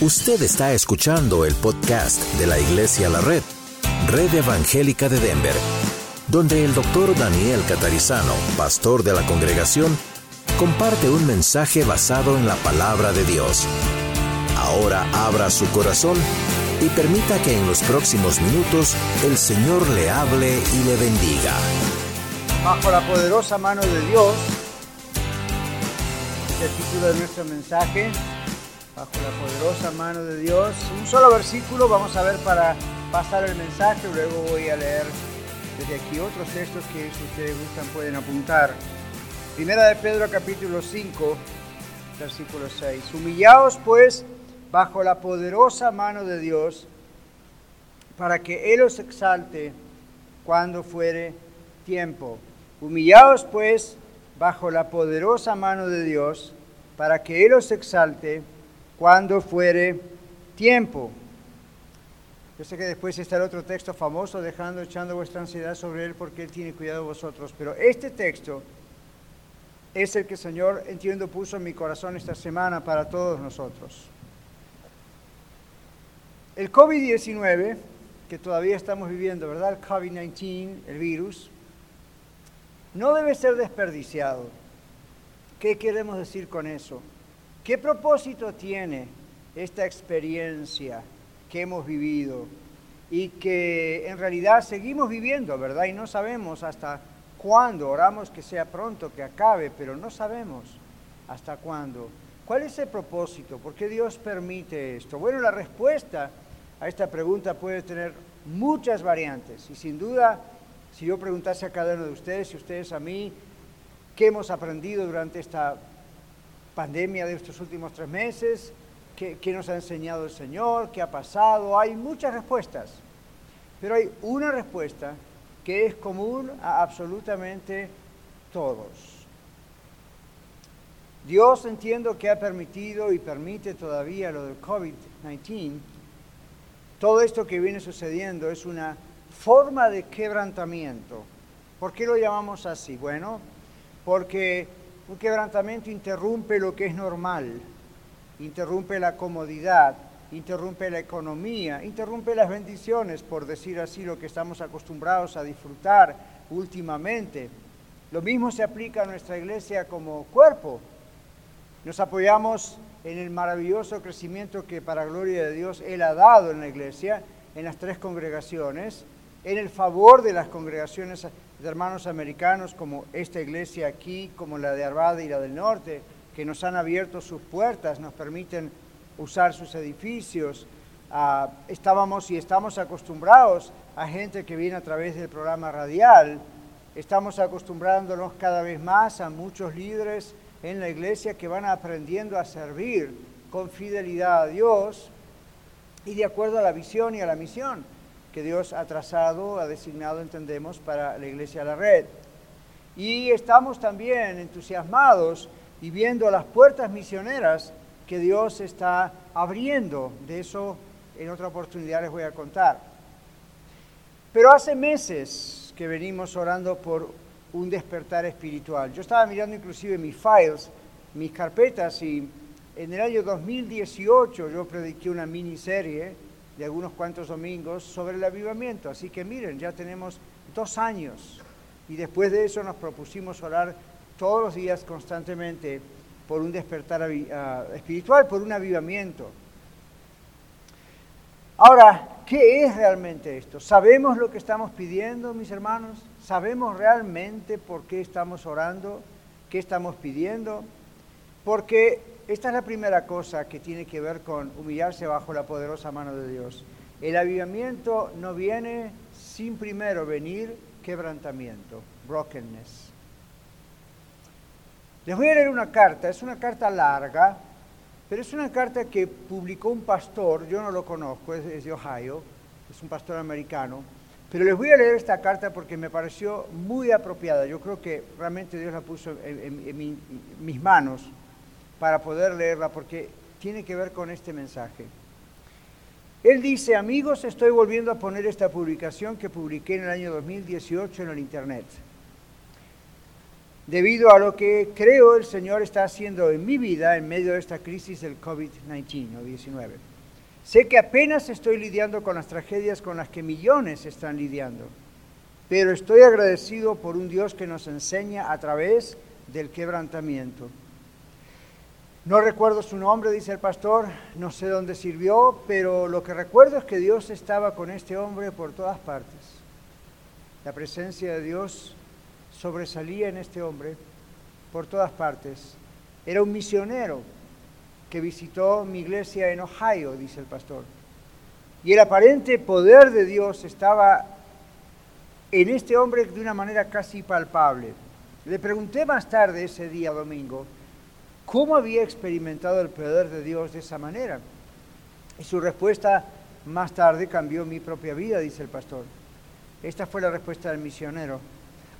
Usted está escuchando el podcast de la Iglesia La Red, Red Evangélica de Denver, donde el doctor Daniel Catarizano, pastor de la congregación, comparte un mensaje basado en la palabra de Dios. Ahora abra su corazón y permita que en los próximos minutos el Señor le hable y le bendiga. Bajo la poderosa mano de Dios, el título de nuestro mensaje, bajo la poderosa mano de Dios. Un solo versículo vamos a ver para pasar el mensaje, luego voy a leer desde aquí otros textos que si ustedes gustan pueden apuntar. Primera de Pedro capítulo 5, versículo 6. Humillaos pues bajo la poderosa mano de Dios para que Él os exalte cuando fuere tiempo. Humillaos pues bajo la poderosa mano de Dios para que Él os exalte cuando fuere tiempo. Yo sé que después está el otro texto famoso, dejando, echando vuestra ansiedad sobre Él porque Él tiene cuidado de vosotros. Pero este texto es el que el Señor, entiendo, puso en mi corazón esta semana para todos nosotros. El COVID-19, que todavía estamos viviendo, ¿verdad? El COVID-19, el virus, no debe ser desperdiciado. ¿Qué queremos decir con eso? ¿Qué propósito tiene esta experiencia que hemos vivido y que en realidad seguimos viviendo, verdad? Y no sabemos hasta cuándo, oramos que sea pronto, que acabe, pero no sabemos hasta cuándo. ¿Cuál es el propósito? ¿Por qué Dios permite esto? Bueno, la respuesta a esta pregunta puede tener muchas variantes y sin duda, si yo preguntase a cada uno de ustedes y ustedes a mí, ¿qué hemos aprendido durante esta pandemia de estos últimos tres meses, ¿qué, nos ha enseñado el Señor, qué ha pasado. Hay muchas respuestas, pero hay una respuesta que es común a absolutamente todos. Dios entiendo que ha permitido y permite todavía lo del COVID-19. Todo esto que viene sucediendo es una forma de quebrantamiento. ¿Por qué lo llamamos así? Bueno, porque un quebrantamiento interrumpe lo que es normal, interrumpe la comodidad, interrumpe la economía, interrumpe las bendiciones, por decir así, lo que estamos acostumbrados a disfrutar últimamente. Lo mismo se aplica a nuestra iglesia como cuerpo. Nos apoyamos en el maravilloso crecimiento que para gloria de Dios Él ha dado en la iglesia, en las tres congregaciones, en el favor de las congregaciones de hermanos americanos como esta iglesia aquí, como la de Arvada y la del norte, que nos han abierto sus puertas, nos permiten usar sus edificios. Ah, estábamos y estamos acostumbrados a gente que viene a través del programa radial. Estamos acostumbrándonos cada vez más a muchos líderes en la iglesia que van aprendiendo a servir con fidelidad a Dios y de acuerdo a la visión y a la misión que Dios ha trazado, ha designado, entendemos, para la Iglesia de la Red. Y estamos también entusiasmados y viendo las puertas misioneras que Dios está abriendo. De eso en otra oportunidad les voy a contar. Pero hace meses que venimos orando por un despertar espiritual. Yo estaba mirando inclusive mis files, mis carpetas y en el año 2018 yo prediqué una miniserie de algunos cuantos domingos sobre el avivamiento. Así que miren, ya tenemos dos años y después de eso nos propusimos orar todos los días constantemente por un despertar ah, espiritual, por un avivamiento. Ahora, ¿qué es realmente esto? ¿Sabemos lo que estamos pidiendo, mis hermanos? ¿Sabemos realmente por qué estamos orando? ¿Qué estamos pidiendo? Porque esta es la primera cosa que tiene que ver con humillarse bajo la poderosa mano de Dios. El avivamiento no viene sin primero venir quebrantamiento, brokenness. Les voy a leer una carta, es una carta larga, pero es una carta que publicó un pastor, yo no lo conozco, es, de Ohio, es un pastor americano, pero les voy a leer esta carta porque me pareció muy apropiada. Yo creo que realmente Dios la puso en mis manos para poder leerla porque tiene que ver con este mensaje. Él dice, amigos, estoy volviendo a poner esta publicación que publiqué en el año 2018 en el Internet. debido a lo que creo el Señor está haciendo en mi vida en medio de esta crisis del COVID-19 o 19. Sé que apenas estoy lidiando con las tragedias con las que millones están lidiando, pero estoy agradecido por un Dios que nos enseña a través del quebrantamiento. No recuerdo su nombre, dice el pastor, no sé dónde sirvió, pero lo que recuerdo es que Dios estaba con este hombre por todas partes. La presencia de Dios sobresalía en este hombre por todas partes. Era un misionero que visitó mi iglesia en Ohio, dice el pastor. Y el aparente poder de Dios estaba en este hombre de una manera casi palpable. Le pregunté más tarde ese día domingo cómo había experimentado el poder de Dios de esa manera. Y su respuesta más tarde cambió mi propia vida, dice el pastor. Esta fue la respuesta del misionero.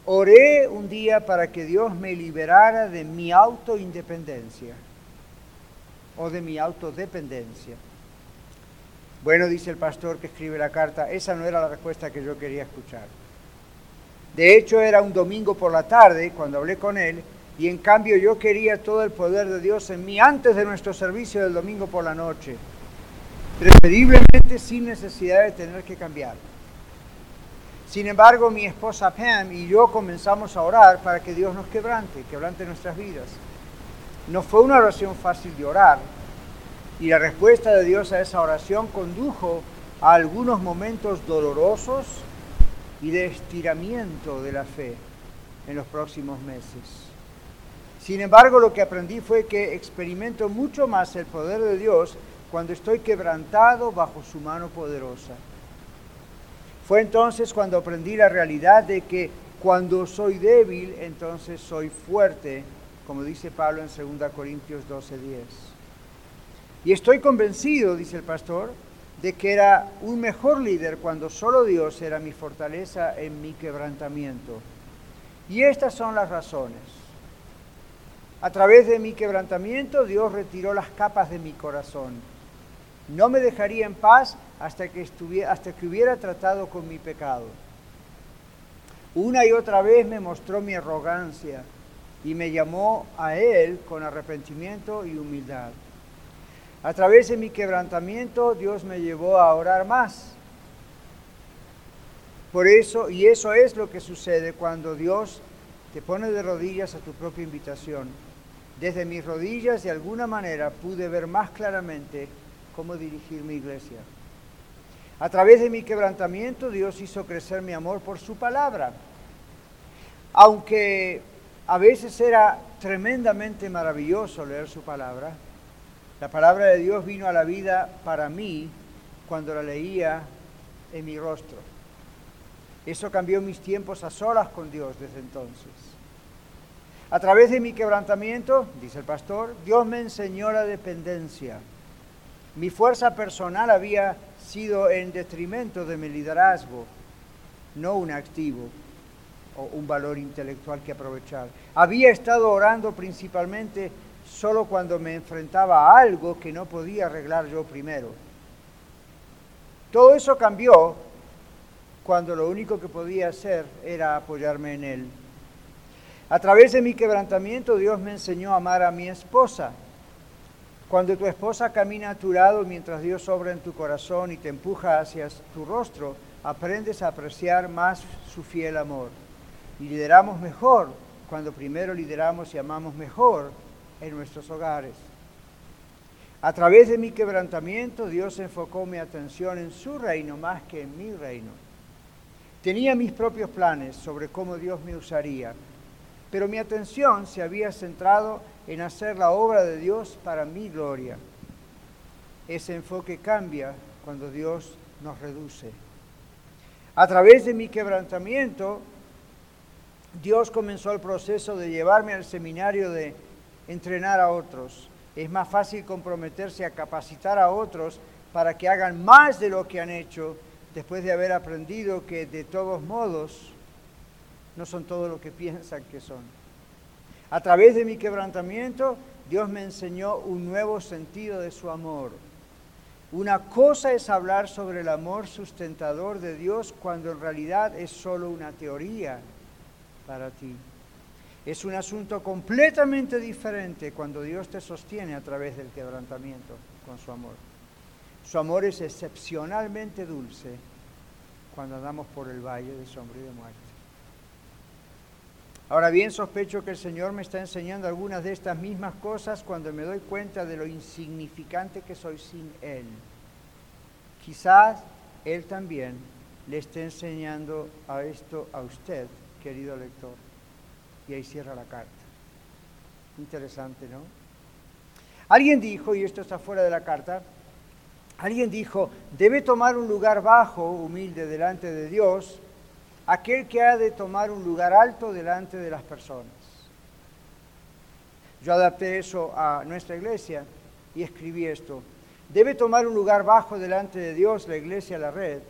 Oré un día para que Dios me liberara de mi autoindependencia o de mi autodependencia. Bueno, dice el pastor que escribe la carta, esa no era la respuesta que yo quería escuchar. De hecho, era un domingo por la tarde cuando hablé con él y en cambio yo quería todo el poder de Dios en mí antes de nuestro servicio del domingo por la noche, preferiblemente sin necesidad de tener que cambiar. Sin embargo, mi esposa Pam y yo comenzamos a orar para que Dios nos quebrante, quebrante nuestras vidas. No fue una oración fácil de orar y la respuesta de Dios a esa oración condujo a algunos momentos dolorosos y de estiramiento de la fe en los próximos meses. Sin embargo, lo que aprendí fue que experimento mucho más el poder de Dios cuando estoy quebrantado bajo su mano poderosa. Fue entonces cuando aprendí la realidad de que cuando soy débil, entonces soy fuerte, como dice Pablo en 2 Corintios 12:10. Y estoy convencido, dice el pastor, de que era un mejor líder cuando solo Dios era mi fortaleza en mi quebrantamiento. Y estas son las razones. A través de mi quebrantamiento Dios retiró las capas de mi corazón. No me dejaría en paz hasta que, estuviera, hasta que hubiera tratado con mi pecado. Una y otra vez me mostró mi arrogancia y me llamó a Él con arrepentimiento y humildad. A través de mi quebrantamiento Dios me llevó a orar más. Por eso, y eso es lo que sucede cuando Dios te pone de rodillas a tu propia invitación. Desde mis rodillas, de alguna manera, pude ver más claramente cómo dirigir mi iglesia. A través de mi quebrantamiento Dios hizo crecer mi amor por su palabra. Aunque a veces era tremendamente maravilloso leer su palabra, la palabra de Dios vino a la vida para mí cuando la leía en mi rostro. Eso cambió mis tiempos a solas con Dios desde entonces. A través de mi quebrantamiento, dice el pastor, Dios me enseñó la dependencia. Mi fuerza personal había sido en detrimento de mi liderazgo, no un activo o un valor intelectual que aprovechar. Había estado orando principalmente solo cuando me enfrentaba a algo que no podía arreglar yo primero. Todo eso cambió cuando lo único que podía hacer era apoyarme en Él. A través de mi quebrantamiento Dios me enseñó a amar a mi esposa cuando tu esposa camina a tu lado mientras Dios obra en tu corazón y te empuja hacia tu rostro, aprendes a apreciar más su fiel amor. Y lideramos mejor cuando primero lideramos y amamos mejor en nuestros hogares. A través de mi quebrantamiento, Dios enfocó mi atención en su reino más que en mi reino. Tenía mis propios planes sobre cómo Dios me usaría, pero mi atención se había centrado en hacer la obra de Dios para mi gloria. Ese enfoque cambia cuando Dios nos reduce. A través de mi quebrantamiento, Dios comenzó el proceso de llevarme al seminario de entrenar a otros. Es más fácil comprometerse a capacitar a otros para que hagan más de lo que han hecho después de haber aprendido que de todos modos no son todo lo que piensan que son. A través de mi quebrantamiento, Dios me enseñó un nuevo sentido de su amor. Una cosa es hablar sobre el amor sustentador de Dios cuando en realidad es solo una teoría para ti. Es un asunto completamente diferente cuando Dios te sostiene a través del quebrantamiento con su amor. Su amor es excepcionalmente dulce cuando andamos por el valle de sombra y de muerte. Ahora bien, sospecho que el Señor me está enseñando algunas de estas mismas cosas cuando me doy cuenta de lo insignificante que soy sin Él. Quizás Él también le esté enseñando a esto a usted, querido lector. Y ahí cierra la carta. Interesante, ¿no? Alguien dijo, y esto está fuera de la carta, alguien dijo, debe tomar un lugar bajo, humilde, delante de Dios, aquel que ha de tomar un lugar alto delante de las personas. Yo adapté eso a nuestra iglesia y escribí esto. Debe tomar un lugar bajo delante de Dios, la iglesia, la red,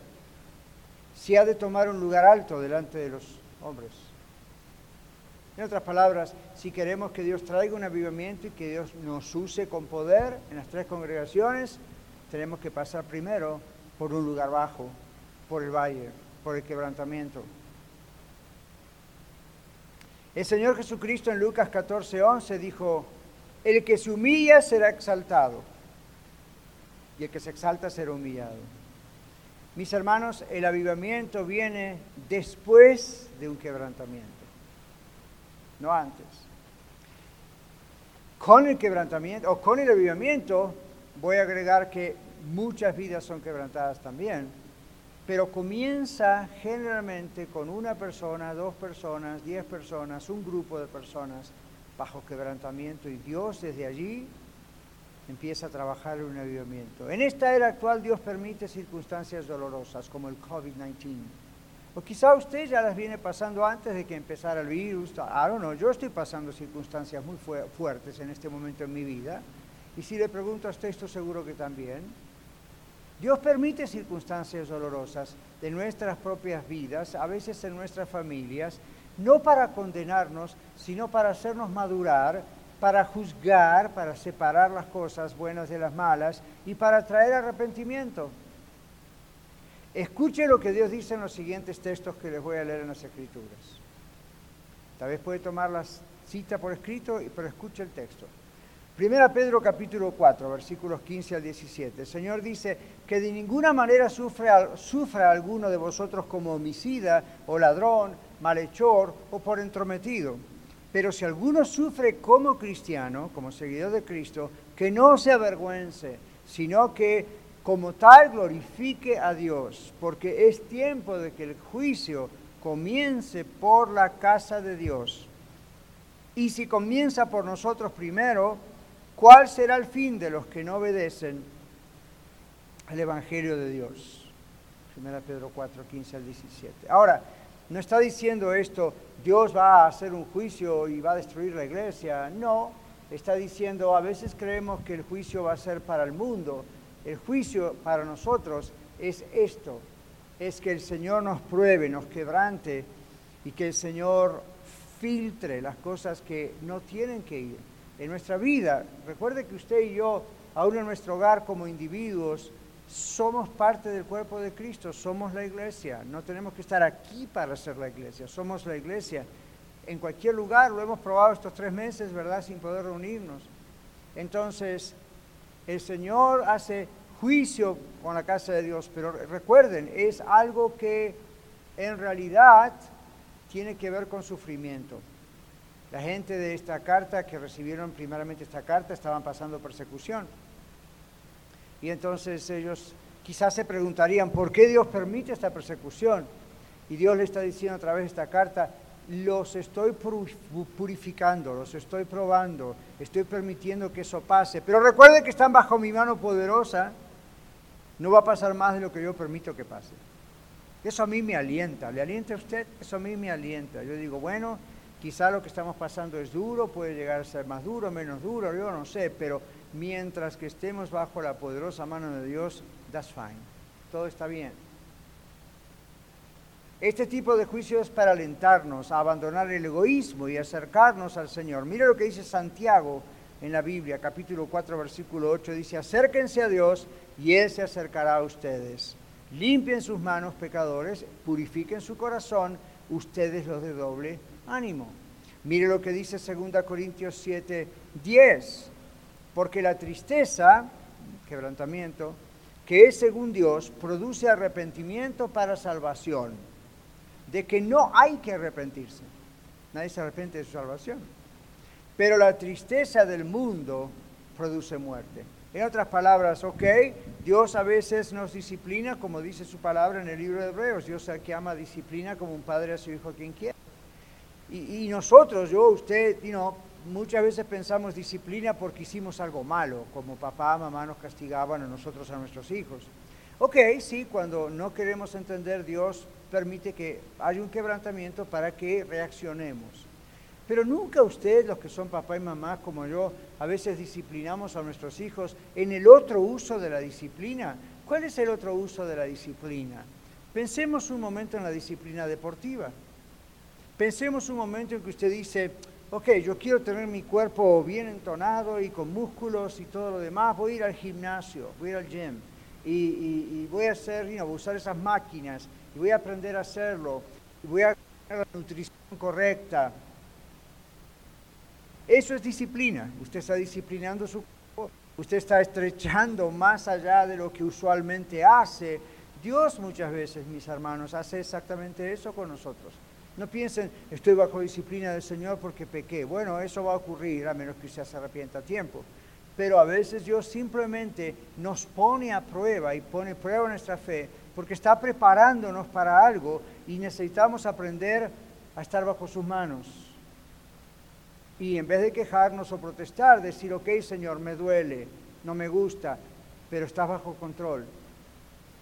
si ha de tomar un lugar alto delante de los hombres. En otras palabras, si queremos que Dios traiga un avivamiento y que Dios nos use con poder en las tres congregaciones, tenemos que pasar primero por un lugar bajo, por el valle, por el quebrantamiento. El Señor Jesucristo en Lucas 14, 11 dijo, el que se humilla será exaltado y el que se exalta será humillado. Mis hermanos, el avivamiento viene después de un quebrantamiento, no antes. Con el quebrantamiento o con el avivamiento voy a agregar que muchas vidas son quebrantadas también, pero comienza generalmente con una persona, dos personas, diez personas, un grupo de personas bajo quebrantamiento y Dios desde allí empieza a trabajar en un avivamiento. En esta era actual Dios permite circunstancias dolorosas como el COVID-19. O quizá usted ya las viene pasando antes de que empezara el virus. I don't know, yo estoy pasando circunstancias muy fuertes en este momento en mi vida. Y si le pregunto a usted, estoy seguro que también. Dios permite circunstancias dolorosas de nuestras propias vidas, a veces en nuestras familias, no para condenarnos, sino para hacernos madurar para juzgar, para separar las cosas buenas de las malas y para traer arrepentimiento. Escuche lo que Dios dice en los siguientes textos que les voy a leer en las Escrituras. Tal vez puede tomar la cita por escrito, pero escuche el texto. Primera Pedro capítulo 4, versículos 15 al 17. El Señor dice que de ninguna manera sufra, sufra alguno de vosotros como homicida o ladrón, malhechor o por entrometido pero si alguno sufre como cristiano, como seguidor de Cristo, que no se avergüence, sino que como tal glorifique a Dios, porque es tiempo de que el juicio comience por la casa de Dios. Y si comienza por nosotros primero, ¿cuál será el fin de los que no obedecen al Evangelio de Dios? 1 Pedro 4, 15 al 17. Ahora, no está diciendo esto, Dios va a hacer un juicio y va a destruir la iglesia. No, está diciendo, a veces creemos que el juicio va a ser para el mundo. El juicio para nosotros es esto, es que el Señor nos pruebe, nos quebrante y que el Señor filtre las cosas que no tienen que ir en nuestra vida. Recuerde que usted y yo, aún en nuestro hogar como individuos, somos parte del cuerpo de Cristo, somos la iglesia, no tenemos que estar aquí para ser la iglesia, somos la iglesia. En cualquier lugar, lo hemos probado estos tres meses, ¿verdad? Sin poder reunirnos. Entonces, el Señor hace juicio con la casa de Dios, pero recuerden, es algo que en realidad tiene que ver con sufrimiento. La gente de esta carta que recibieron primeramente esta carta estaban pasando persecución. Y entonces ellos quizás se preguntarían, ¿por qué Dios permite esta persecución? Y Dios le está diciendo a través de esta carta, los estoy purificando, los estoy probando, estoy permitiendo que eso pase. Pero recuerden que están bajo mi mano poderosa, no va a pasar más de lo que yo permito que pase. Eso a mí me alienta, ¿le alienta a usted? Eso a mí me alienta. Yo digo, bueno, quizá lo que estamos pasando es duro, puede llegar a ser más duro, menos duro, yo no sé, pero mientras que estemos bajo la poderosa mano de Dios, that's fine. Todo está bien. Este tipo de juicio es para alentarnos a abandonar el egoísmo y acercarnos al Señor. Mira lo que dice Santiago en la Biblia, capítulo 4, versículo 8. Dice, acérquense a Dios y Él se acercará a ustedes. Limpien sus manos, pecadores, purifiquen su corazón, ustedes los de doble ánimo. Mire lo que dice 2 Corintios 7, 10. Porque la tristeza, quebrantamiento, que es según Dios, produce arrepentimiento para salvación. De que no hay que arrepentirse. Nadie se arrepiente de su salvación. Pero la tristeza del mundo produce muerte. En otras palabras, ok, Dios a veces nos disciplina, como dice su palabra en el libro de Hebreos. Dios el que ama disciplina como un padre a su hijo quien quiere. Y, nosotros, yo, usted, muchas veces pensamos disciplina porque hicimos algo malo, como papá, mamá nos castigaban a nosotros, a nuestros hijos. Ok, sí, cuando no queremos entender, Dios permite que haya un quebrantamiento para que reaccionemos. Pero nunca ustedes, los que son papá y mamá como yo, a veces disciplinamos a nuestros hijos en el otro uso de la disciplina. ¿Cuál es el otro uso de la disciplina? Pensemos un momento en la disciplina deportiva. Pensemos un momento en que usted dice, ok, yo quiero tener mi cuerpo bien entonado y con músculos y todo lo demás, voy a ir al gimnasio, voy a ir al gym y, voy a hacer, voy a usar esas máquinas y voy a aprender a hacerlo y voy a tener la nutrición correcta. Eso es disciplina. Usted está disciplinando su cuerpo, usted está estrechando más allá de lo que usualmente hace. Dios muchas veces, mis hermanos, hace exactamente eso con nosotros. No piensen, estoy bajo disciplina del Señor porque pequé. Bueno, eso va a ocurrir a menos que usted se arrepienta a tiempo. Pero a veces Dios simplemente nos pone a prueba y pone a prueba nuestra fe porque está preparándonos para algo y necesitamos aprender a estar bajo sus manos. Y en vez de quejarnos o protestar, decir, ok Señor, me duele, no me gusta, pero estás bajo control.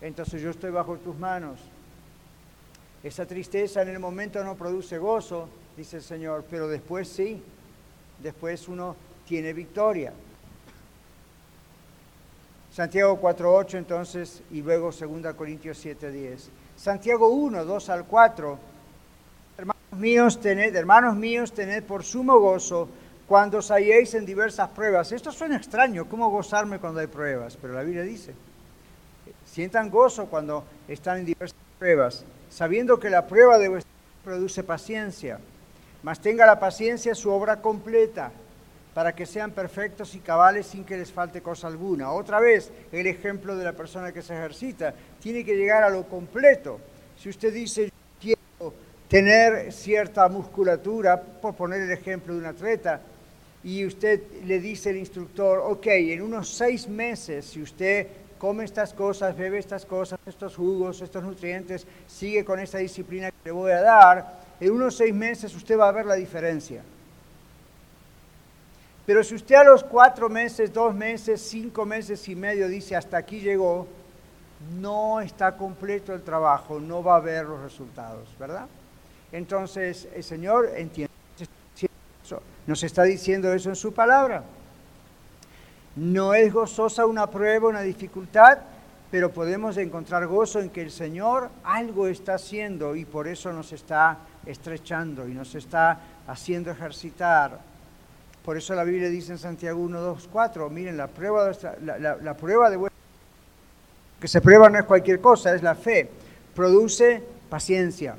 Entonces yo estoy bajo tus manos esa tristeza en el momento no produce gozo, dice el Señor, pero después sí, después uno tiene victoria. Santiago 4.8 entonces y luego 2 Corintios 7.10. Santiago 1, 2 al 4. Hermanos míos, tened, hermanos míos, tened por sumo gozo cuando os halléis en diversas pruebas. Esto suena extraño, ¿cómo gozarme cuando hay pruebas? Pero la Biblia dice, sientan gozo cuando están en diversas pruebas sabiendo que la prueba de vuestra produce paciencia, mas tenga la paciencia su obra completa, para que sean perfectos y cabales sin que les falte cosa alguna. Otra vez, el ejemplo de la persona que se ejercita, tiene que llegar a lo completo. Si usted dice, quiero tener cierta musculatura, por poner el ejemplo de un atleta, y usted le dice al instructor, ok, en unos seis meses, si usted come estas cosas, bebe estas cosas, estos jugos, estos nutrientes, sigue con esta disciplina que le voy a dar, en unos seis meses usted va a ver la diferencia. Pero si usted a los cuatro meses, dos meses, cinco meses y medio dice hasta aquí llegó, no está completo el trabajo, no va a ver los resultados, ¿verdad? Entonces el Señor entiende, nos está diciendo eso en su palabra. No es gozosa una prueba, una dificultad, pero podemos encontrar gozo en que el Señor algo está haciendo y por eso nos está estrechando y nos está haciendo ejercitar. Por eso la Biblia dice en Santiago 1, 2, 4, miren, la prueba de, la, la prueba de que se prueba no es cualquier cosa, es la fe. Produce paciencia.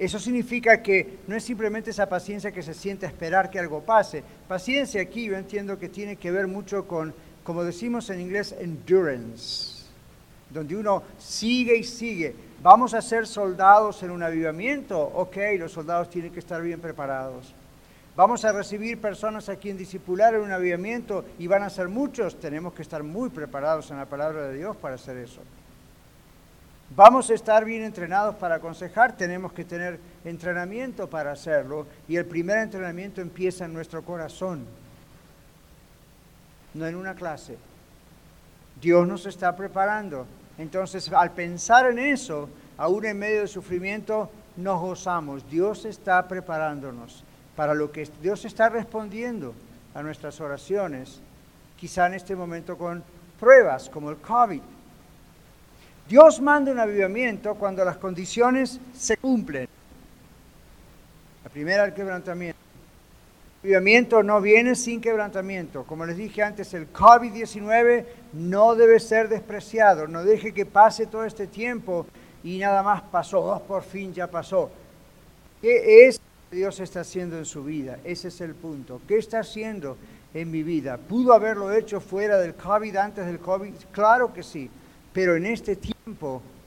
Eso significa que no es simplemente esa paciencia que se siente a esperar que algo pase. Paciencia aquí yo entiendo que tiene que ver mucho con, como decimos en inglés, endurance, donde uno sigue y sigue. Vamos a ser soldados en un avivamiento. Ok, los soldados tienen que estar bien preparados. Vamos a recibir personas a quien discipular en un avivamiento y van a ser muchos. Tenemos que estar muy preparados en la palabra de Dios para hacer eso. Vamos a estar bien entrenados para aconsejar, tenemos que tener entrenamiento para hacerlo y el primer entrenamiento empieza en nuestro corazón, no en una clase. Dios nos está preparando. Entonces, al pensar en eso, aún en medio del sufrimiento, nos gozamos. Dios está preparándonos para lo que Dios está respondiendo a nuestras oraciones, quizá en este momento con pruebas como el COVID Dios manda un avivamiento cuando las condiciones se cumplen. La primera, el quebrantamiento. El avivamiento no viene sin quebrantamiento. Como les dije antes, el COVID-19 no debe ser despreciado. No deje que pase todo este tiempo y nada más pasó. Oh, por fin ya pasó. ¿Qué es Dios está haciendo en su vida. Ese es el punto. ¿Qué está haciendo en mi vida? ¿Pudo haberlo hecho fuera del COVID, antes del COVID? Claro que sí. Pero en este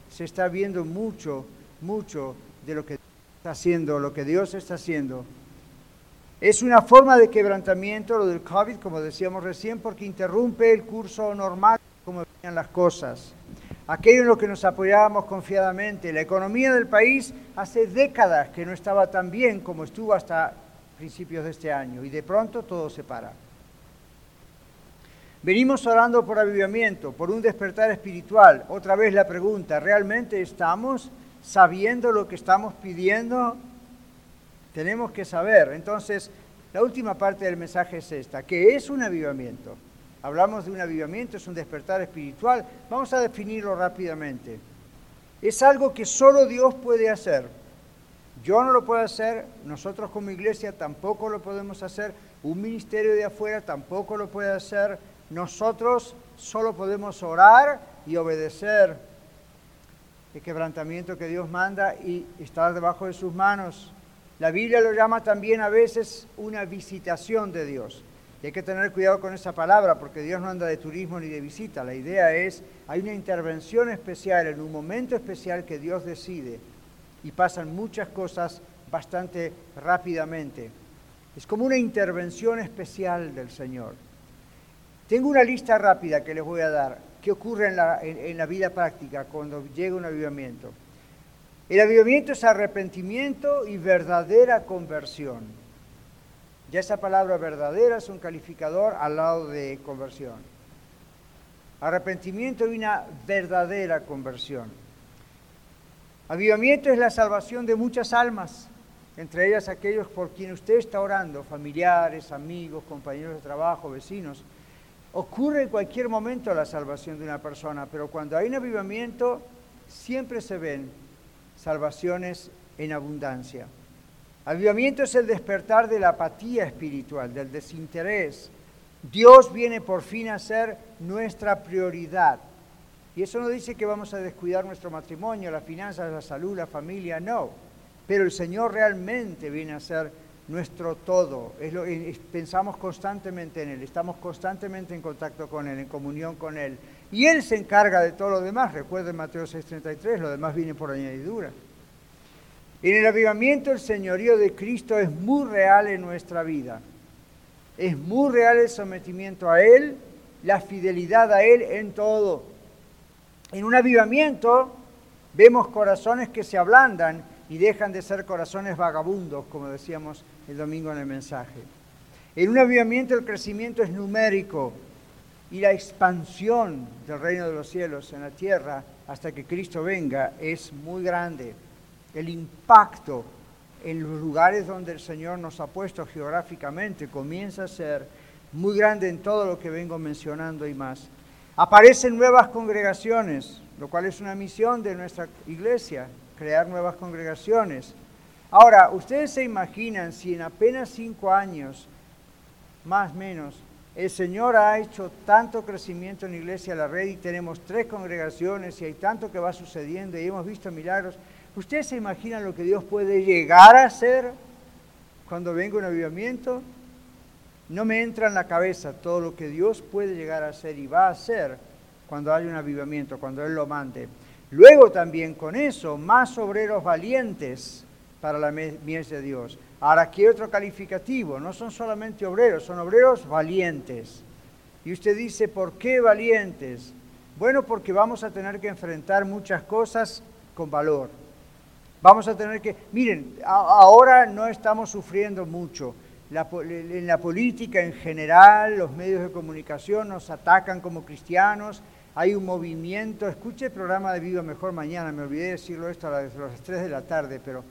se está viendo mucho, mucho de lo que está haciendo, lo que Dios está haciendo. Es una forma de quebrantamiento lo del COVID, como decíamos recién, porque interrumpe el curso normal, como venían las cosas aquello en lo que nos apoyábamos confiadamente. La economía del país hace décadas que no estaba tan bien como estuvo hasta principios de este año y de pronto todo se para. Venimos orando por avivamiento, por un despertar espiritual. Otra vez la pregunta, ¿realmente estamos sabiendo lo que estamos pidiendo? Tenemos que saber. Entonces, la última parte del mensaje es esta, que es un avivamiento hablamos de un avivamiento, es un despertar espiritual, vamos a definirlo rápidamente. Es algo que solo Dios puede hacer. Yo no lo puedo hacer, nosotros como iglesia tampoco lo podemos hacer, un ministerio de afuera tampoco lo puede hacer, nosotros solo podemos orar y obedecer el quebrantamiento que Dios manda y estar debajo de sus manos. La Biblia lo llama también a veces una visitación de Dios. Y hay que tener cuidado con esa palabra porque Dios no anda de turismo ni de visita. La idea es, hay una intervención especial en un momento especial que Dios decide y pasan muchas cosas bastante rápidamente. Es como una intervención especial del Señor. Tengo una lista rápida que les voy a dar. ¿Qué ocurre en la, en la vida práctica cuando llega un avivamiento? El avivamiento es arrepentimiento y verdadera conversión. Ya esa palabra verdadera es un calificador al lado de conversión. Arrepentimiento y una verdadera conversión. Avivamiento es la salvación de muchas almas, entre ellas aquellos por quienes usted está orando, familiares, amigos, compañeros de trabajo, vecinos. Ocurre en cualquier momento la salvación de una persona, pero cuando hay un avivamiento siempre se ven salvaciones en abundancia. Avivamiento es el despertar de la apatía espiritual, del desinterés. Dios viene por fin a ser nuestra prioridad. Y eso no dice que vamos a descuidar nuestro matrimonio, las finanzas, la salud, la familia, no. Pero el Señor realmente viene a ser nuestro todo. pensamos constantemente en Él, estamos constantemente en contacto con Él, en comunión con Él. Y Él se encarga de todo lo demás. Recuerden Mateo 6:33, lo demás viene por añadidura. En el avivamiento el señorío de Cristo es muy real en nuestra vida. Es muy real el sometimiento a Él, la fidelidad a Él en todo. En un avivamiento vemos corazones que se ablandan y dejan de ser corazones vagabundos, como decíamos el domingo en el mensaje. En un avivamiento el crecimiento es numérico y la expansión del reino de los cielos en la tierra hasta que Cristo venga es muy grande el impacto en los lugares donde el Señor nos ha puesto geográficamente comienza a ser muy grande en todo lo que vengo mencionando y más. Aparecen nuevas congregaciones, lo cual es una misión de nuestra iglesia, crear nuevas congregaciones. Ahora, ustedes se imaginan si en apenas cinco años, más o menos, el Señor ha hecho tanto crecimiento en la iglesia La Red y tenemos tres congregaciones y hay tanto que va sucediendo y hemos visto milagros. ¿Ustedes se imaginan lo que Dios puede llegar a hacer cuando venga un avivamiento? No me entra en la cabeza todo lo que Dios puede llegar a hacer y va a hacer cuando haya un avivamiento, cuando Él lo mande. Luego también con eso, más obreros valientes para la mies de Dios. Ahora aquí otro calificativo, no son solamente obreros, son obreros valientes. Y usted dice, ¿por qué valientes? Bueno, porque vamos a tener que enfrentar muchas cosas con valor. Vamos a tener que, miren, ahora no estamos sufriendo mucho. en la política en general, los medios de comunicación nos atacan como cristianos, hay un movimiento, escuche el programa de Viva Mejor mañana, me olvidé decirlo esto a las 3 de la tarde, pero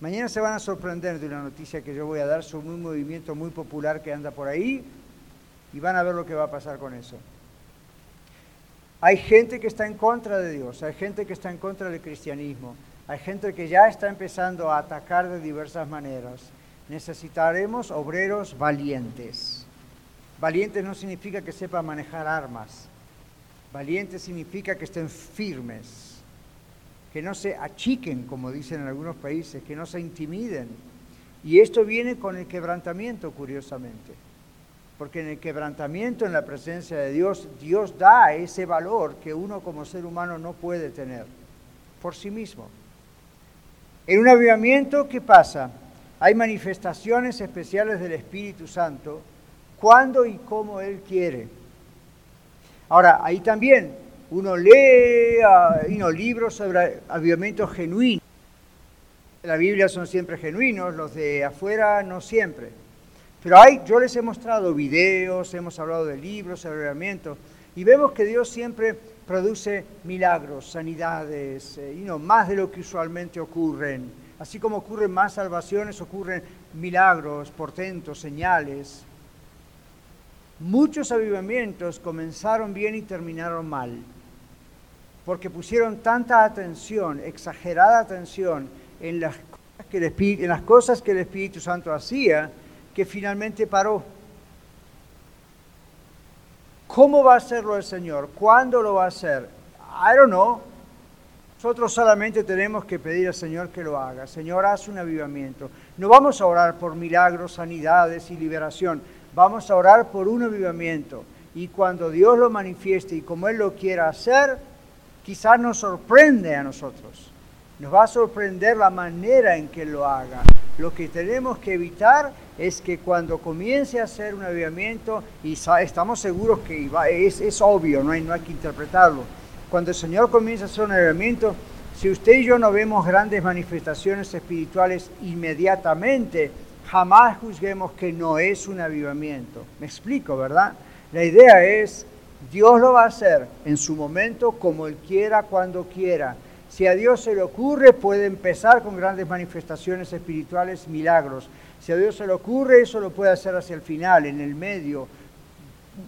mañana se van a sorprender de una noticia que yo voy a dar sobre un movimiento muy popular que anda por ahí y van a ver lo que va a pasar con eso. Hay gente que está en contra de Dios, hay gente que está en contra del cristianismo. Hay gente que ya está empezando a atacar de diversas maneras. Necesitaremos obreros valientes. Valientes no significa que sepan manejar armas. Valientes significa que estén firmes, que no se achiquen, como dicen en algunos países, que no se intimiden. Y esto viene con el quebrantamiento, curiosamente. Porque en el quebrantamiento, en la presencia de Dios, Dios da ese valor que uno como ser humano no puede tener por sí mismo. En un avivamiento, ¿qué pasa? Hay manifestaciones especiales del Espíritu Santo cuando y como Él quiere. Ahora, ahí también uno lee uh, libros sobre avivamientos genuinos. La Biblia son siempre genuinos, los de afuera no siempre. Pero hay, yo les he mostrado videos, hemos hablado de libros, avivamientos, y vemos que Dios siempre produce milagros, sanidades, eh, más de lo que usualmente ocurren. Así como ocurren más salvaciones, ocurren milagros, portentos, señales. Muchos avivamientos comenzaron bien y terminaron mal, porque pusieron tanta atención, exagerada atención, en las, que en las cosas que el Espíritu Santo hacía, que finalmente paró. ¿Cómo va a hacerlo el Señor? ¿Cuándo lo va a hacer? I don't know. Nosotros solamente tenemos que pedir al Señor que lo haga. Señor, haz un avivamiento. No vamos a orar por milagros, sanidades y liberación. Vamos a orar por un avivamiento. Y cuando Dios lo manifieste y como Él lo quiera hacer, quizás nos sorprende a nosotros. Nos va a sorprender la manera en que lo haga. Lo que tenemos que evitar es que cuando comience a hacer un avivamiento, y estamos seguros que es, obvio, no hay, no hay que interpretarlo, cuando el Señor comienza a hacer un avivamiento, si usted y yo no vemos grandes manifestaciones espirituales inmediatamente, jamás juzguemos que no es un avivamiento. Me explico, ¿verdad? La idea es, Dios lo va a hacer en su momento, como Él quiera, cuando quiera. Si a Dios se le ocurre, puede empezar con grandes manifestaciones espirituales, milagros. Si a Dios se le ocurre, eso lo puede hacer hacia el final, en el medio.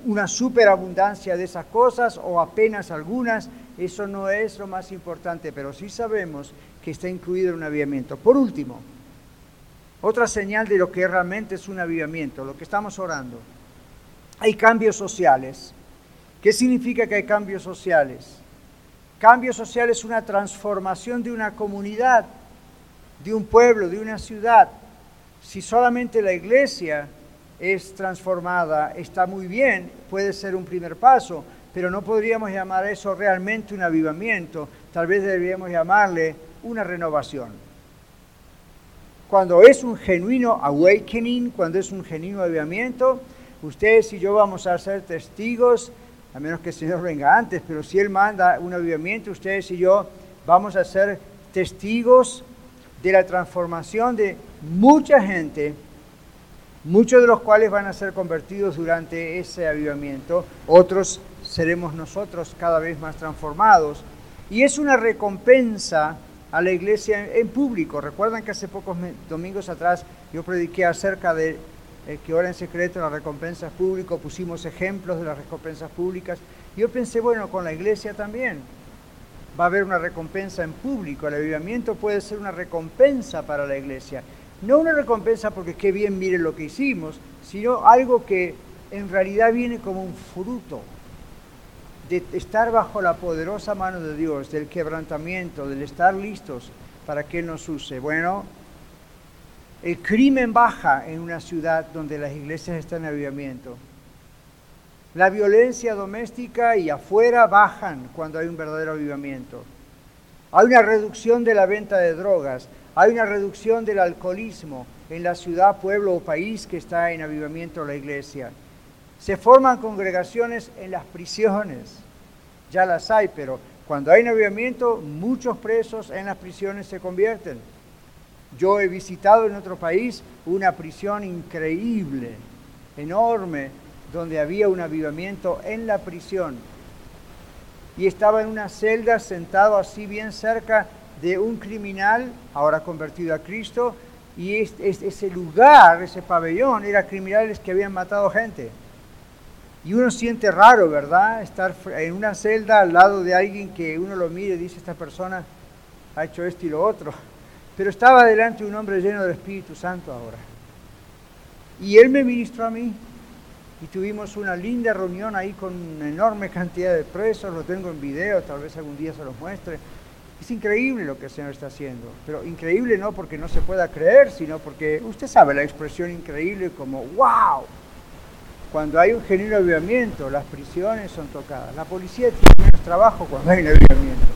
Una superabundancia de esas cosas o apenas algunas, eso no es lo más importante, pero sí sabemos que está incluido en un avivamiento. Por último, otra señal de lo que realmente es un avivamiento, lo que estamos orando. Hay cambios sociales. ¿Qué significa que hay cambios sociales? Cambio social es una transformación de una comunidad, de un pueblo, de una ciudad si solamente la iglesia es transformada, está muy bien, puede ser un primer paso, pero no podríamos llamar eso realmente un avivamiento, tal vez deberíamos llamarle una renovación. Cuando es un genuino awakening, cuando es un genuino avivamiento, ustedes y yo vamos a ser testigos, a menos que el Señor venga antes, pero si Él manda un avivamiento, ustedes y yo vamos a ser testigos de la transformación de mucha gente, muchos de los cuales van a ser convertidos durante ese avivamiento, otros seremos nosotros cada vez más transformados. Y es una recompensa a la iglesia en público. Recuerdan que hace pocos domingos atrás yo prediqué acerca de eh, que ahora en secreto las recompensas públicas, pusimos ejemplos de las recompensas públicas. Yo pensé, bueno, con la iglesia también va a haber una recompensa en público. El avivamiento puede ser una recompensa para la iglesia. No una recompensa porque qué bien mire lo que hicimos, sino algo que en realidad viene como un fruto de estar bajo la poderosa mano de Dios, del quebrantamiento, del estar listos para que Él nos use. Bueno, el crimen baja en una ciudad donde las iglesias están en avivamiento. La violencia doméstica y afuera bajan cuando hay un verdadero avivamiento. Hay una reducción de la venta de drogas, hay una reducción del alcoholismo en la ciudad, pueblo o país que está en avivamiento la iglesia. Se forman congregaciones en las prisiones, ya las hay, pero cuando hay avivamiento, muchos presos en las prisiones se convierten. Yo he visitado en otro país una prisión increíble, enorme, donde había un avivamiento en la prisión. Y estaba en una celda sentado así bien cerca de un criminal, ahora convertido a Cristo, y ese lugar, ese pabellón, era criminales que habían matado gente. Y uno siente raro, ¿verdad? Estar en una celda al lado de alguien que uno lo mire y dice, esta persona ha hecho esto y lo otro. Pero estaba delante de un hombre lleno del Espíritu Santo ahora. Y él me ministró a mí. Y tuvimos una linda reunión ahí con una enorme cantidad de presos, lo tengo en video, tal vez algún día se los muestre Es increíble lo que el Señor está haciendo, pero increíble no porque no se pueda creer, sino porque usted sabe la expresión increíble como wow. Cuando hay un genuino avivamiento, las prisiones son tocadas. La policía tiene menos trabajo cuando hay un avivamiento,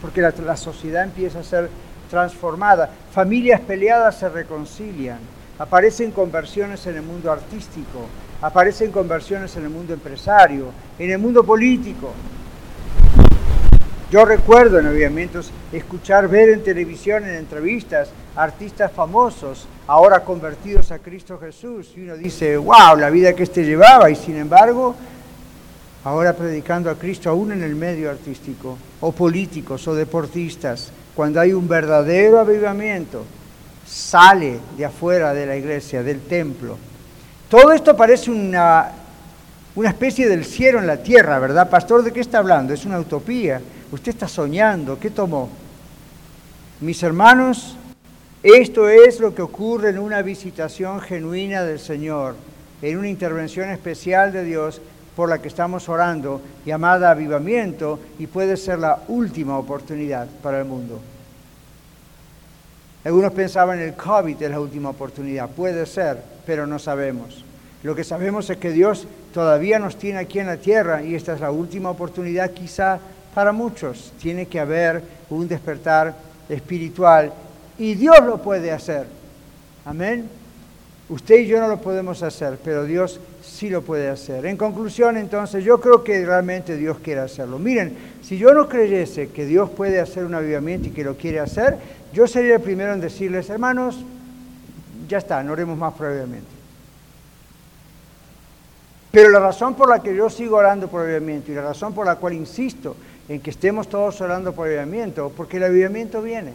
porque la sociedad empieza a ser transformada. Familias peleadas se reconcilian. Aparecen conversiones en el mundo artístico, aparecen conversiones en el mundo empresario, en el mundo político. Yo recuerdo en avivamientos escuchar, ver en televisión, en entrevistas, artistas famosos, ahora convertidos a Cristo Jesús. Y uno dice, wow, la vida que éste llevaba. Y sin embargo, ahora predicando a Cristo aún en el medio artístico, o políticos, o deportistas, cuando hay un verdadero avivamiento, sale de afuera de la iglesia, del templo. Todo esto parece una, una especie del cielo en la tierra, ¿verdad? Pastor, ¿de qué está hablando? Es una utopía. Usted está soñando. ¿Qué tomó? Mis hermanos, esto es lo que ocurre en una visitación genuina del Señor, en una intervención especial de Dios por la que estamos orando, llamada avivamiento, y puede ser la última oportunidad para el mundo. Algunos pensaban en el COVID es la última oportunidad, puede ser, pero no sabemos. Lo que sabemos es que Dios todavía nos tiene aquí en la tierra y esta es la última oportunidad quizá para muchos. Tiene que haber un despertar espiritual y Dios lo puede hacer. Amén. Usted y yo no lo podemos hacer, pero Dios sí lo puede hacer. En conclusión, entonces, yo creo que realmente Dios quiere hacerlo. Miren, si yo no creyese que Dios puede hacer un avivamiento y que lo quiere hacer, yo sería el primero en decirles, hermanos, ya está, no haremos más por avivamiento. Pero la razón por la que yo sigo orando por avivamiento y la razón por la cual insisto en que estemos todos orando por avivamiento, porque el avivamiento viene.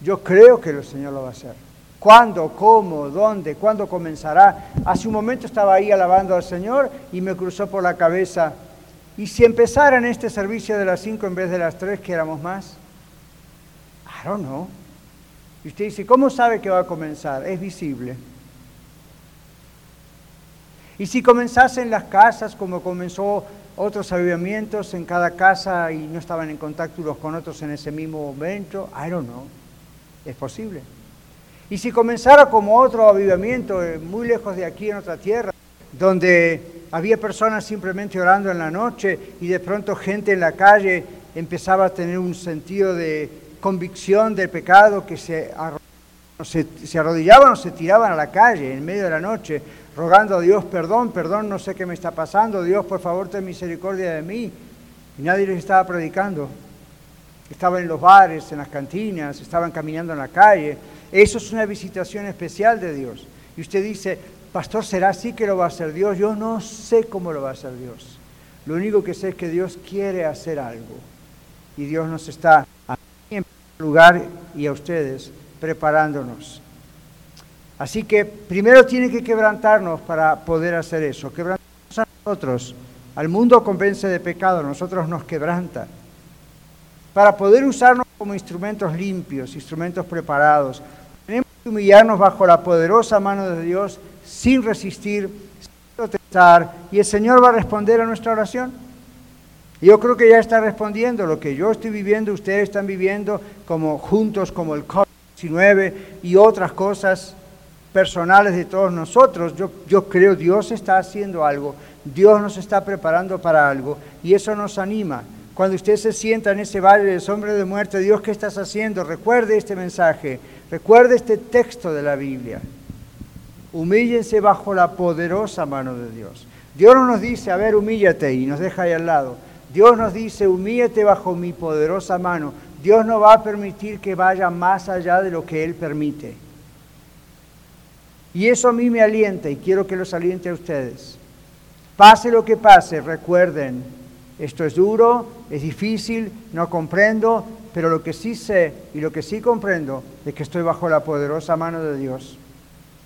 Yo creo que el Señor lo va a hacer. ¿Cuándo? ¿Cómo? ¿Dónde? ¿Cuándo comenzará? Hace un momento estaba ahí alabando al Señor y me cruzó por la cabeza. ¿Y si empezara en este servicio de las cinco en vez de las tres, que éramos más? I don't know. Y usted dice, ¿cómo sabe que va a comenzar? Es visible. Y si comenzase en las casas, como comenzó otros avivamientos en cada casa y no estaban en contacto unos con otros en ese mismo momento, I don't know, es posible. Y si comenzara como otro avivamiento eh, muy lejos de aquí en otra tierra, donde había personas simplemente orando en la noche y de pronto gente en la calle empezaba a tener un sentido de convicción del pecado que se, se arrodillaban o se tiraban a la calle en medio de la noche rogando a Dios perdón, perdón, no sé qué me está pasando, Dios por favor ten misericordia de mí. Y nadie les estaba predicando. Estaban en los bares, en las cantinas, estaban caminando en la calle. Eso es una visitación especial de Dios. Y usted dice, pastor, ¿será así que lo va a hacer Dios? Yo no sé cómo lo va a hacer Dios. Lo único que sé es que Dios quiere hacer algo. Y Dios nos está a mí en lugar y a ustedes preparándonos Así que primero tiene que quebrantarnos para poder hacer eso. Quebrantarnos a nosotros. Al mundo convence de pecado, nosotros nos quebranta. Para poder usarnos como instrumentos limpios, instrumentos preparados. Tenemos que humillarnos bajo la poderosa mano de Dios sin resistir, sin protestar. Y el Señor va a responder a nuestra oración. Yo creo que ya está respondiendo lo que yo estoy viviendo, ustedes están viviendo como juntos, como el COVID-19 y otras cosas personales de todos nosotros. Yo, yo creo Dios está haciendo algo, Dios nos está preparando para algo y eso nos anima. Cuando usted se sienta en ese valle de sombra de muerte, Dios, ¿qué estás haciendo? Recuerde este mensaje, recuerde este texto de la Biblia. Humíllense bajo la poderosa mano de Dios. Dios no nos dice, a ver, humíllate y nos deja ahí al lado. Dios nos dice, humíllate bajo mi poderosa mano. Dios no va a permitir que vaya más allá de lo que Él permite. Y eso a mí me alienta y quiero que los aliente a ustedes. Pase lo que pase, recuerden, esto es duro, es difícil, no comprendo, pero lo que sí sé y lo que sí comprendo es que estoy bajo la poderosa mano de Dios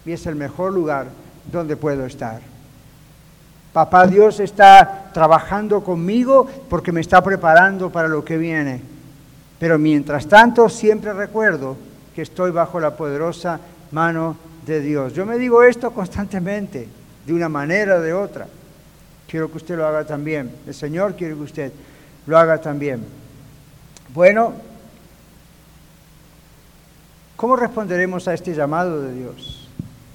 y es el mejor lugar donde puedo estar. Papá Dios está trabajando conmigo porque me está preparando para lo que viene. Pero mientras tanto siempre recuerdo que estoy bajo la poderosa mano de Dios. Yo me digo esto constantemente, de una manera o de otra. Quiero que usted lo haga también. El Señor quiere que usted lo haga también. Bueno, ¿cómo responderemos a este llamado de Dios?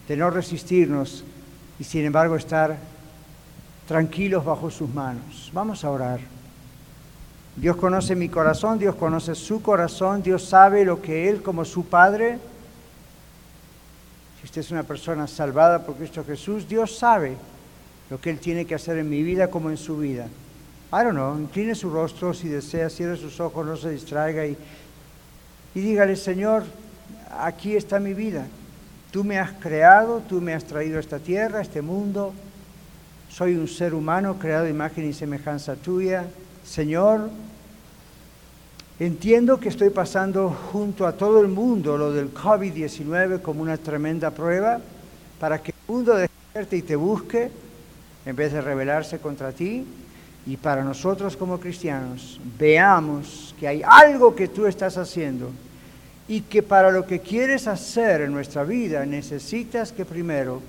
De no resistirnos y sin embargo estar tranquilos bajo sus manos. Vamos a orar. Dios conoce mi corazón, Dios conoce su corazón, Dios sabe lo que Él como su Padre, si usted es una persona salvada por Cristo Jesús, Dios sabe lo que Él tiene que hacer en mi vida como en su vida. I don't know, incline su rostro si desea, cierre sus ojos, no se distraiga y, y dígale, Señor, aquí está mi vida. Tú me has creado, tú me has traído a esta tierra, a este mundo. Soy un ser humano creado imagen y semejanza tuya. Señor, entiendo que estoy pasando junto a todo el mundo lo del COVID-19 como una tremenda prueba para que el mundo despierte y te busque en vez de rebelarse contra ti. Y para nosotros como cristianos veamos que hay algo que tú estás haciendo y que para lo que quieres hacer en nuestra vida necesitas que primero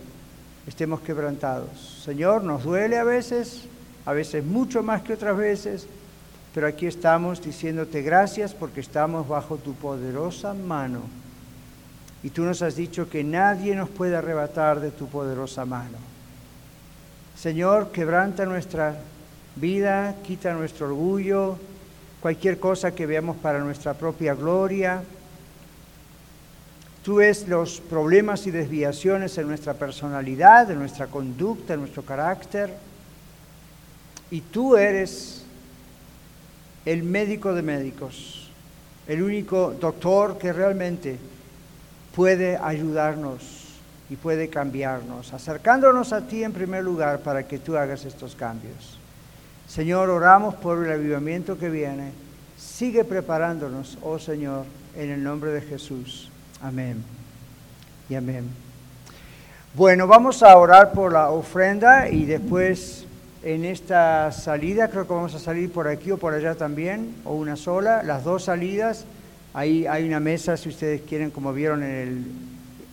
estemos quebrantados. Señor, nos duele a veces, a veces mucho más que otras veces, pero aquí estamos diciéndote gracias porque estamos bajo tu poderosa mano. Y tú nos has dicho que nadie nos puede arrebatar de tu poderosa mano. Señor, quebranta nuestra vida, quita nuestro orgullo, cualquier cosa que veamos para nuestra propia gloria. Tú ves los problemas y desviaciones en nuestra personalidad, en nuestra conducta, en nuestro carácter. Y tú eres el médico de médicos, el único doctor que realmente puede ayudarnos y puede cambiarnos, acercándonos a ti en primer lugar para que tú hagas estos cambios. Señor, oramos por el avivamiento que viene. Sigue preparándonos, oh Señor, en el nombre de Jesús. Amén. Y amén. Bueno, vamos a orar por la ofrenda y después en esta salida, creo que vamos a salir por aquí o por allá también, o una sola, las dos salidas. Ahí hay una mesa, si ustedes quieren, como vieron en el,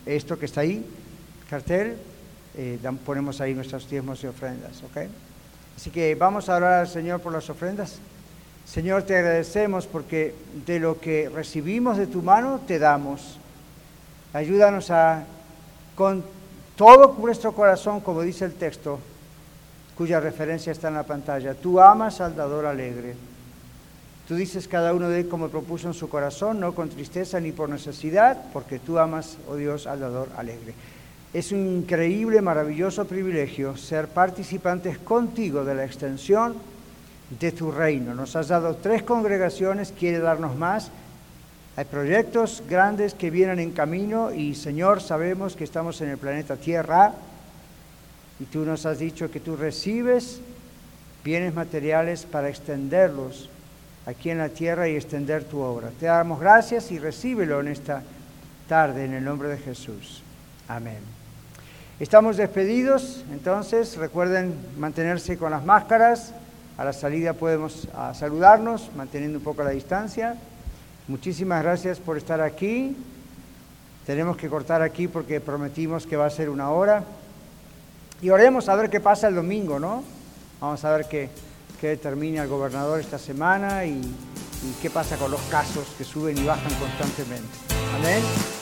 esto que está ahí, cartel, eh, ponemos ahí nuestros diezmos y ofrendas, ¿ok? Así que vamos a orar al Señor por las ofrendas. Señor, te agradecemos porque de lo que recibimos de tu mano te damos. Ayúdanos a, con todo nuestro corazón, como dice el texto, cuya referencia está en la pantalla, tú amas al dador alegre. Tú dices cada uno de él como propuso en su corazón, no con tristeza ni por necesidad, porque tú amas, oh Dios, al dador alegre. Es un increíble, maravilloso privilegio ser participantes contigo de la extensión de tu reino. Nos has dado tres congregaciones, quiere darnos más. Hay proyectos grandes que vienen en camino y Señor, sabemos que estamos en el planeta Tierra y tú nos has dicho que tú recibes bienes materiales para extenderlos aquí en la tierra y extender tu obra. Te damos gracias y recíbelo en esta tarde en el nombre de Jesús. Amén. Estamos despedidos, entonces recuerden mantenerse con las máscaras. A la salida podemos saludarnos, manteniendo un poco la distancia. Muchísimas gracias por estar aquí. Tenemos que cortar aquí porque prometimos que va a ser una hora. Y oremos a ver qué pasa el domingo, ¿no? Vamos a ver qué, qué determina el gobernador esta semana y, y qué pasa con los casos que suben y bajan constantemente. Amén.